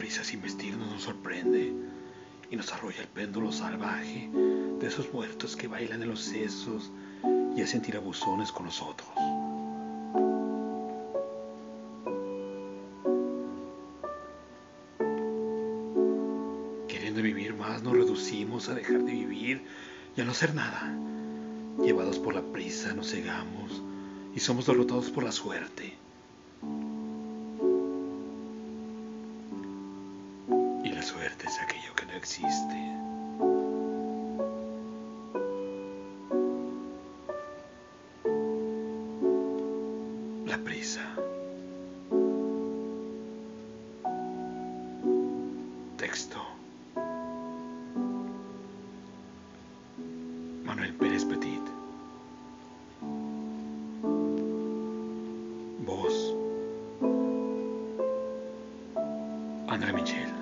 prisa sin vestirnos nos sorprende y nos arrolla el péndulo salvaje de esos muertos que bailan en los sesos y hacen tirabuzones con nosotros. Queriendo vivir más, nos reducimos a dejar de vivir y a no hacer nada. Llevados por la prisa, nos cegamos y somos derrotados por la suerte. Suerte es aquello que no existe. La prisa. Texto. Manuel Pérez Petit. Voz. André Michel.